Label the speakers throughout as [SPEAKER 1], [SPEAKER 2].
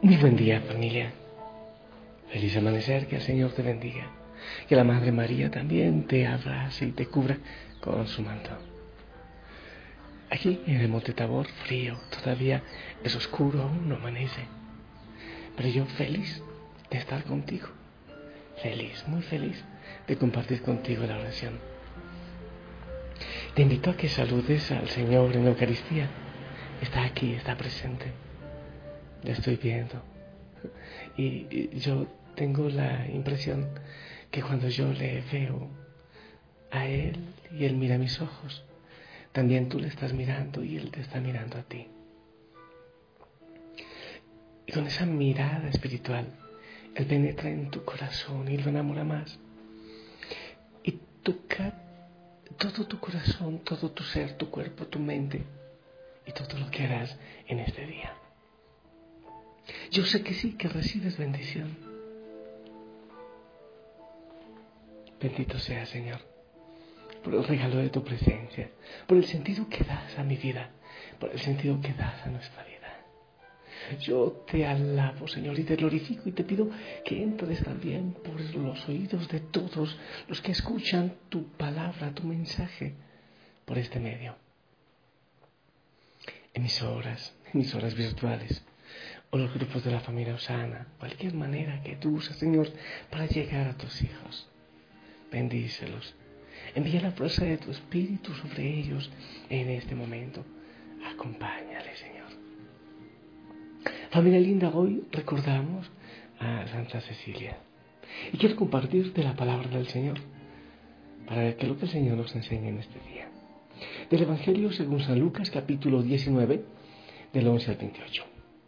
[SPEAKER 1] Muy buen día, familia. Feliz amanecer, que el Señor te bendiga. Que la Madre María también te abrace y te cubra con su manto. Aquí en el Monte Tabor, frío, todavía es oscuro, aún no amanece. Pero yo feliz de estar contigo. Feliz, muy feliz de compartir contigo la oración. Te invito a que saludes al Señor en la Eucaristía. Está aquí, está presente le estoy viendo. Y, yo tengo la impresión que cuando yo le veo a Él y Él mira mis ojos, también tú le estás mirando y Él te está mirando a ti. Y con esa mirada espiritual, Él penetra en tu corazón y lo enamora más. Y toca todo tu corazón, todo tu ser, tu cuerpo, tu mente y todo lo que harás en este día. Yo sé que sí, que recibes bendición. Bendito sea, Señor, por el regalo de tu presencia, por el sentido que das a mi vida, por el sentido que das a nuestra vida. Yo te alabo, Señor, y te glorifico y te pido que entres también por los oídos de todos los que escuchan tu palabra, tu mensaje, por este medio. En mis horas, en mis horas virtuales, o los grupos de la familia Osana, cualquier manera que tú usas, Señor, para llegar a tus hijos. Bendícelos. Envía la fuerza de tu Espíritu sobre ellos en este momento. Acompáñale, Señor. Familia linda, hoy recordamos a Santa Cecilia. Y quiero compartirte la palabra del Señor para que lo que el Señor nos enseñe en este día. Del Evangelio según San Lucas, capítulo 19, del 11 al 28.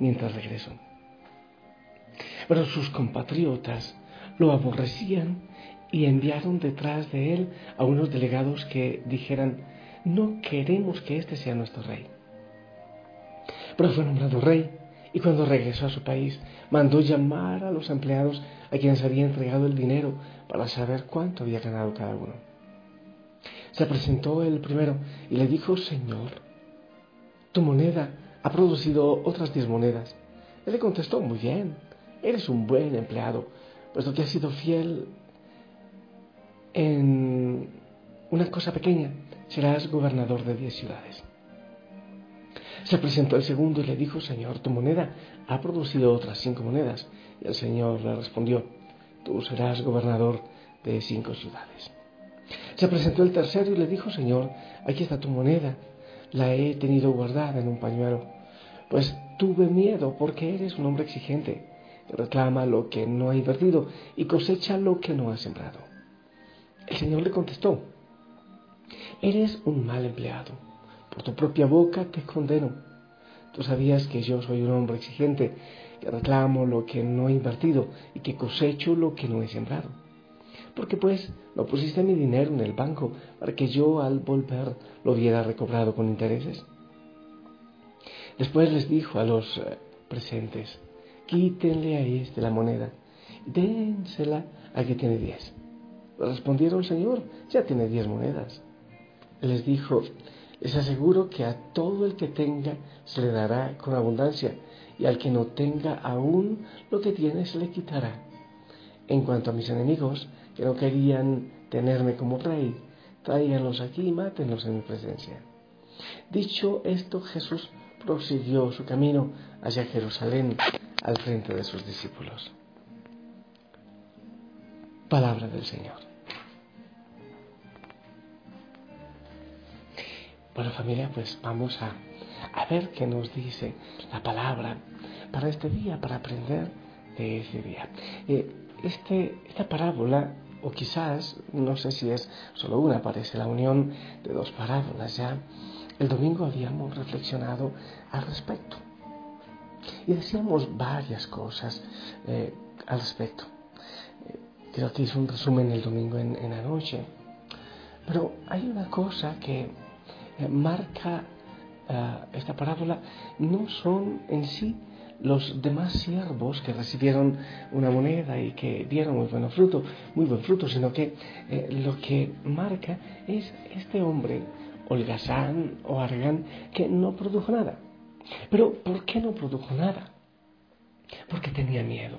[SPEAKER 1] mientras regresó. Pero sus compatriotas lo aborrecían y enviaron detrás de él a unos delegados que dijeran, no queremos que este sea nuestro rey. Pero fue nombrado rey y cuando regresó a su país mandó llamar a los empleados a quienes había entregado el dinero para saber cuánto había ganado cada uno. Se presentó el primero y le dijo, Señor, tu moneda ha producido otras diez monedas. Él le contestó, muy bien, eres un buen empleado, puesto que has sido fiel en una cosa pequeña, serás gobernador de diez ciudades. Se presentó el segundo y le dijo, Señor, tu moneda ha producido otras cinco monedas. Y el Señor le respondió, tú serás gobernador de cinco ciudades. Se presentó el tercero y le dijo, Señor, aquí está tu moneda la he tenido guardada en un pañuelo, pues tuve miedo porque eres un hombre exigente, reclama lo que no ha invertido y cosecha lo que no ha sembrado. El Señor le contestó, eres un mal empleado, por tu propia boca te condeno. Tú sabías que yo soy un hombre exigente, que reclamo lo que no he invertido y que cosecho lo que no he sembrado. Porque pues no pusiste mi dinero en el banco para que yo al volver lo hubiera recobrado con intereses. Después les dijo a los eh, presentes, quítenle a este la moneda, dénsela al que tiene diez. Respondieron, Señor, ya tiene diez monedas. Les dijo, les aseguro que a todo el que tenga se le dará con abundancia, y al que no tenga aún lo que tiene se le quitará. En cuanto a mis enemigos, que no querían tenerme como rey, tráiganlos aquí y mátenlos en mi presencia. Dicho esto, Jesús prosiguió su camino hacia Jerusalén al frente de sus discípulos. Palabra del Señor. Bueno familia, pues vamos a, ver qué nos dice la palabra para este día, para aprender de ese día. Eh, este, esta parábola, o quizás, no sé si es solo una, parece la unión de dos parábolas ya, el domingo habíamos reflexionado al respecto. Y decíamos varias cosas eh, al respecto. Eh, creo que hice un resumen el domingo en, en la noche, pero hay una cosa que eh, marca eh, esta parábola no son en sí los demás siervos que recibieron una moneda y que dieron muy buen fruto, muy buen fruto, sino que eh, lo que marca es este hombre, holgazán o argán, que no produjo nada. Pero ¿por qué no produjo nada? Porque tenía miedo.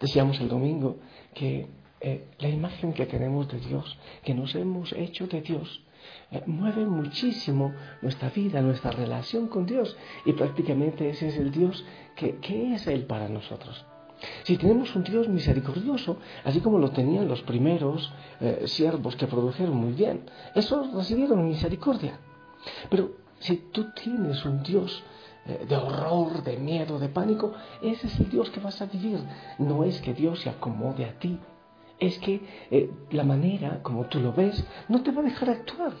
[SPEAKER 1] Decíamos el domingo que la imagen que tenemos de Dios, que nos hemos hecho de Dios, eh, mueve muchísimo nuestra vida, nuestra relación con Dios. Y prácticamente ese es el Dios que, es Él para nosotros. Si tenemos un Dios misericordioso, así como lo tenían los primeros eh, siervos que produjeron muy bien, esos recibieron misericordia. Pero si tú tienes un Dios eh, de horror, de miedo, de pánico, ese es el Dios que vas a vivir. No es que Dios se acomode a ti, es que la manera como tú lo ves no te va a dejar actuar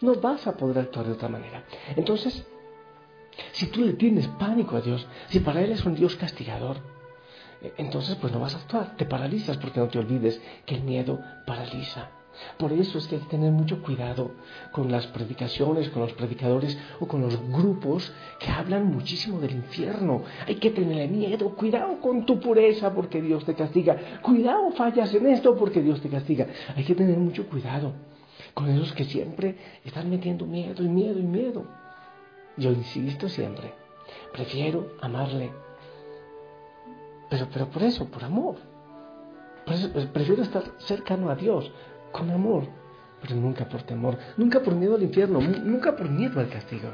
[SPEAKER 1] no vas a poder actuar de otra manera. Entonces, si tú le tienes pánico a Dios, si para Él es un Dios castigador, eh, entonces pues no vas a actuar, te paralizas porque no te olvides que el miedo paraliza. Por eso es que hay que tener mucho cuidado con las predicaciones, con los predicadores o con los grupos que hablan muchísimo del infierno. Hay que tener miedo, cuidado con tu pureza porque Dios te castiga, cuidado fallas en esto porque Dios te castiga. Hay que tener mucho cuidado con esos que siempre están metiendo miedo y miedo y miedo. Yo insisto siempre, prefiero amarle, pero, pero por eso, por amor. Por prefiero estar cercano a Dios con amor, pero nunca por temor, nunca por miedo al infierno, nunca por miedo al castigo,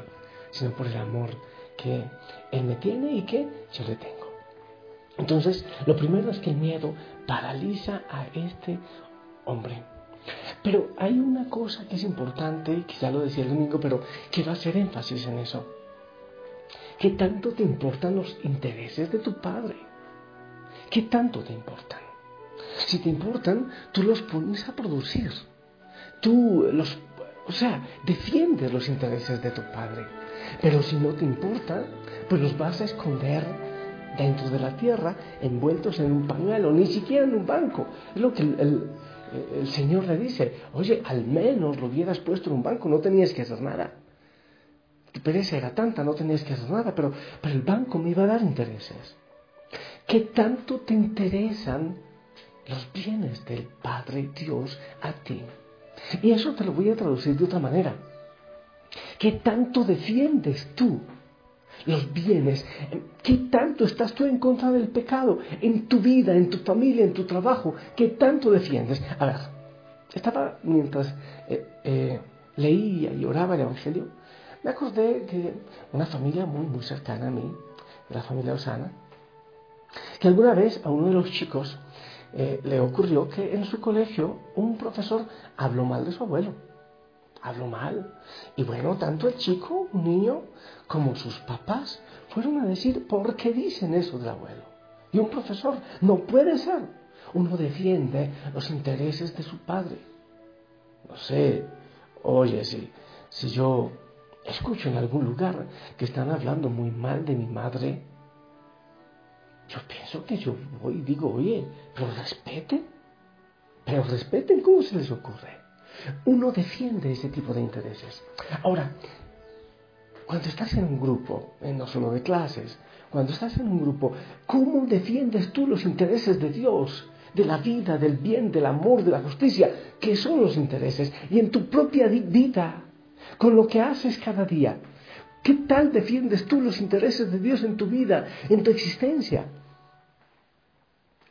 [SPEAKER 1] sino por el amor que Él me tiene y que yo le tengo. Entonces, lo primero es que el miedo paraliza a este hombre. Pero hay una cosa que es importante, quizá lo decía el domingo, pero quiero hacer énfasis en eso. ¿Qué tanto te importan los intereses de tu padre? ¿Qué tanto te importan? Si te importan, tú los pones a producir. Tú los, o sea, defiendes los intereses de tu padre. Pero si no te importa, pues los vas a esconder dentro de la tierra, envueltos en un pañuelo, ni siquiera en un banco. Es lo que el Señor le dice, oye, al menos lo hubieras puesto en un banco, no tenías que hacer nada. Tu pereza era tanta, no tenías que hacer nada, pero, pero el banco me iba a dar intereses. ¿Qué tanto te interesan los bienes del Padre Dios a ti? Y eso te lo voy a traducir de otra manera. ¿Qué tanto defiendes tú los bienes. ¿Qué tanto estás tú en contra del pecado en tu vida, en tu familia, en tu trabajo? ¿Qué tanto defiendes? A ver, estaba mientras eh, eh, leía y oraba el Evangelio, me acordé de una familia muy, muy cercana a mí, la familia Osana, que alguna vez a uno de los chicos eh, le ocurrió que en su colegio un profesor habló mal de su abuelo habló mal. Y bueno, tanto el chico, un niño, como sus papás fueron a decir, ¿por qué dicen eso del abuelo? Y un profesor, no puede ser. Uno defiende los intereses de su padre. No sé, oye, si, si yo escucho en algún lugar que están hablando muy mal de mi madre, yo pienso que yo voy y digo, oye, pero respeten, pero respeten, ¿cómo se les ocurre? Uno defiende ese tipo de intereses. Ahora, cuando estás en un grupo, no solo de clases, cuando estás en un grupo, ¿cómo defiendes tú los intereses de Dios? de la vida, del bien, del amor, de la justicia, que son los intereses, y en tu propia vida, con lo que haces cada día. ¿Qué tal defiendes tú los intereses de Dios en tu vida, en tu existencia?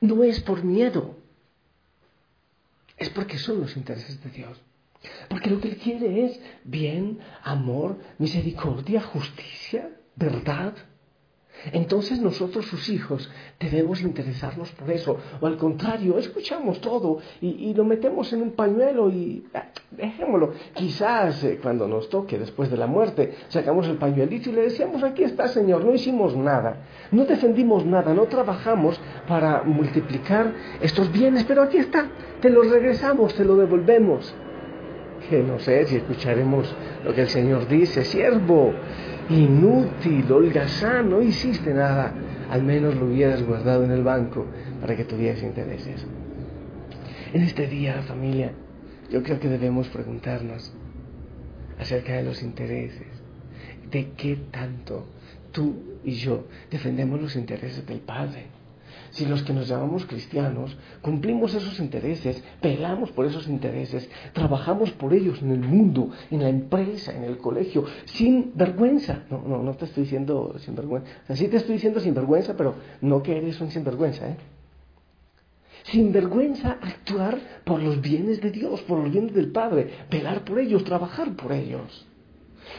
[SPEAKER 1] No es por miedo, es porque son los intereses de Dios. Porque lo que Él quiere es bien, amor, misericordia, justicia, verdad. Entonces nosotros, sus hijos, debemos interesarnos por eso. O al contrario, escuchamos todo y, lo metemos en un pañuelo y ah, dejémoslo. Quizás eh, cuando nos toque después de la muerte, sacamos el pañuelito y le decíamos, aquí está Señor, no hicimos nada, no defendimos nada, no trabajamos para multiplicar estos bienes, pero aquí está, te lo regresamos, te lo devolvemos. Que no sé si escucharemos lo que el Señor dice, siervo inútil, holgazán, no hiciste nada, al menos lo hubieras guardado en el banco para que tuvieras intereses. En este día, familia, yo creo que debemos preguntarnos acerca de los intereses, de qué tanto tú y yo defendemos los intereses del Padre si los que nos llamamos cristianos cumplimos esos intereses, pelamos por esos intereses, trabajamos por ellos en el mundo, en la empresa, en el colegio, sin vergüenza. No, no, no te estoy diciendo sin vergüenza. O sí te estoy diciendo sin vergüenza, pero no que eres un sinvergüenza, ¿eh? Sin vergüenza actuar por los bienes de Dios, por los bienes del Padre, velar por ellos, trabajar por ellos.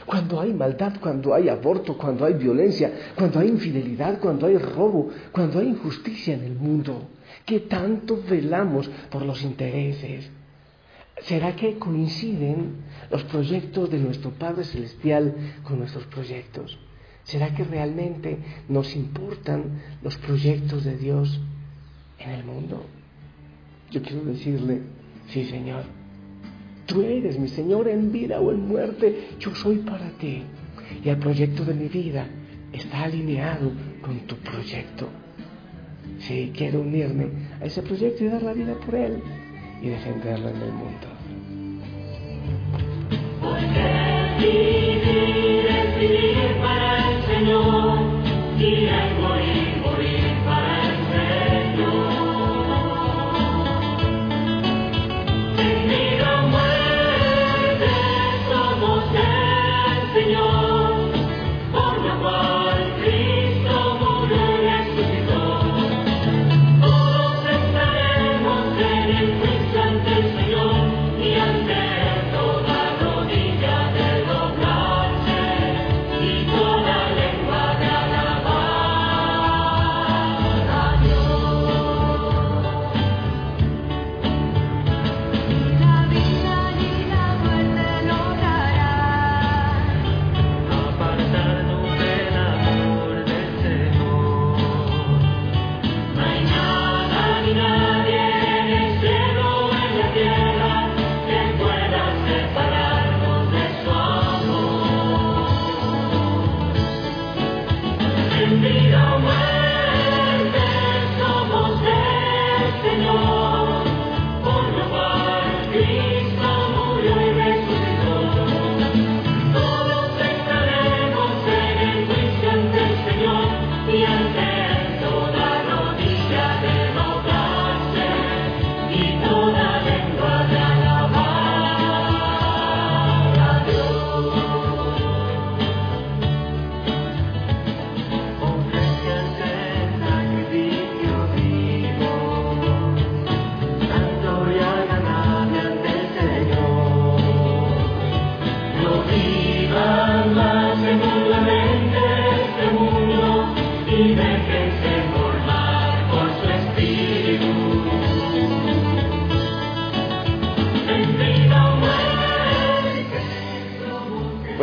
[SPEAKER 1] Cuando hay maldad, cuando hay aborto, cuando hay violencia, cuando hay infidelidad, cuando hay robo, cuando hay injusticia en el mundo, ¿qué tanto velamos por los intereses? ¿Será que coinciden los proyectos de nuestro Padre Celestial con nuestros proyectos? ¿Será que realmente nos importan los proyectos de Dios en el mundo? Yo quiero decirle, sí Señor, Tú eres mi Señor en vida o en muerte, yo soy para ti. Y el proyecto de mi vida está alineado con tu proyecto. Sí, quiero unirme a ese proyecto y dar la vida por él y defenderlo en el mundo.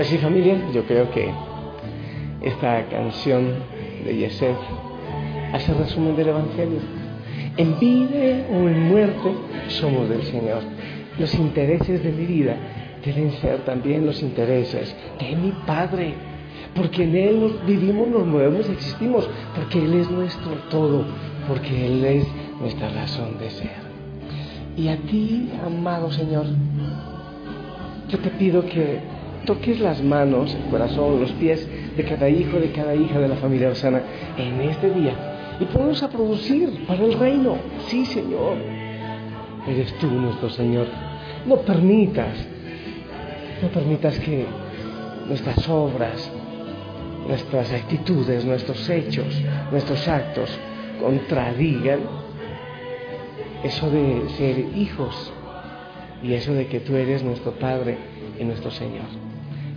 [SPEAKER 1] Sí, familia, yo creo que esta canción de Yesef hace resumen del Evangelio. En vida o en muerte somos del Señor. Los intereses de mi vida deben ser también los intereses de mi Padre, porque en Él vivimos, nos movemos, existimos, porque Él es nuestro todo, porque Él es nuestra razón de ser. Y a ti, amado Señor, yo te pido que toques las manos, el corazón, los pies de cada hijo, de cada hija de la familia Osana en este día y ponnos a producir para el reino. Sí, Señor, eres tú nuestro Señor. No permitas, no permitas que nuestras obras, nuestras actitudes, nuestros hechos, nuestros actos contradigan eso de ser hijos y eso de que tú eres nuestro Padre y nuestro Señor.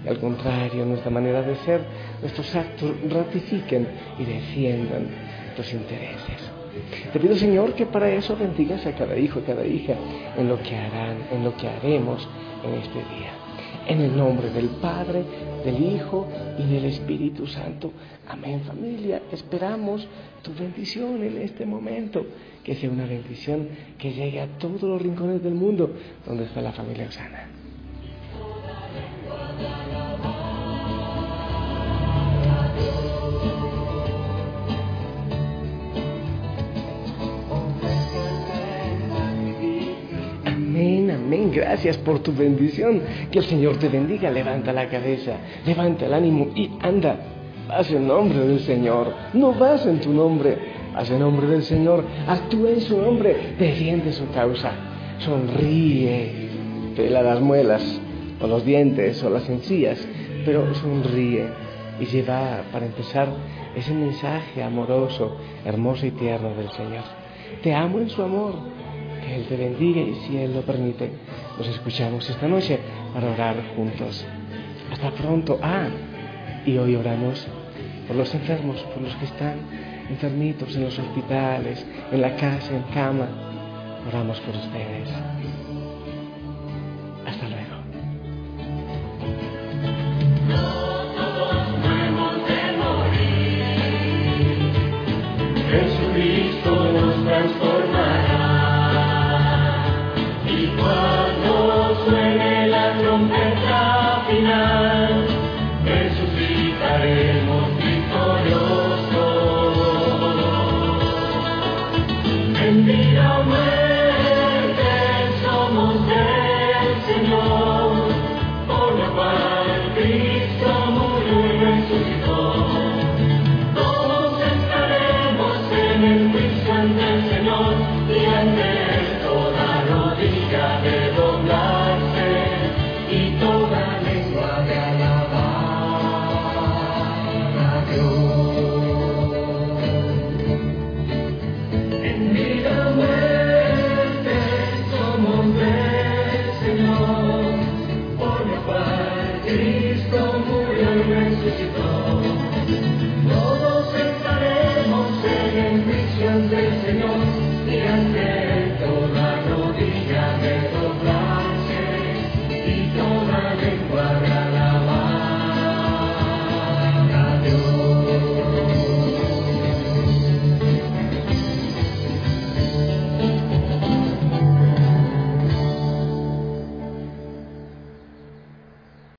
[SPEAKER 1] Y al contrario, nuestra manera de ser, nuestros actos ratifiquen y defiendan tus intereses. Te pido, Señor, que para eso bendigas a cada hijo y cada hija en lo que harán, en lo que haremos en este día. En el nombre del Padre, del Hijo y del Espíritu Santo. Amén, familia. Esperamos tu bendición en este momento. Que sea una bendición que llegue a todos los rincones del mundo donde está la familia Osana. Gracias por tu bendición. Que el Señor te bendiga. Levanta la cabeza, levanta el ánimo y anda. Haz en nombre del Señor. No vas en tu nombre. Haz en nombre del Señor. Actúa en su nombre. Defiende su causa. Sonríe. Pela las muelas o los dientes o las encías. Pero sonríe. Y lleva, para empezar, ese mensaje amoroso, hermoso y tierno del Señor. Te amo en su amor. Él te bendiga y si Él lo permite, nos escuchamos esta noche para orar juntos. Hasta pronto. Ah, y hoy oramos por los enfermos, por los que están enfermitos en los hospitales, en la casa, en cama. Oramos por ustedes. Hasta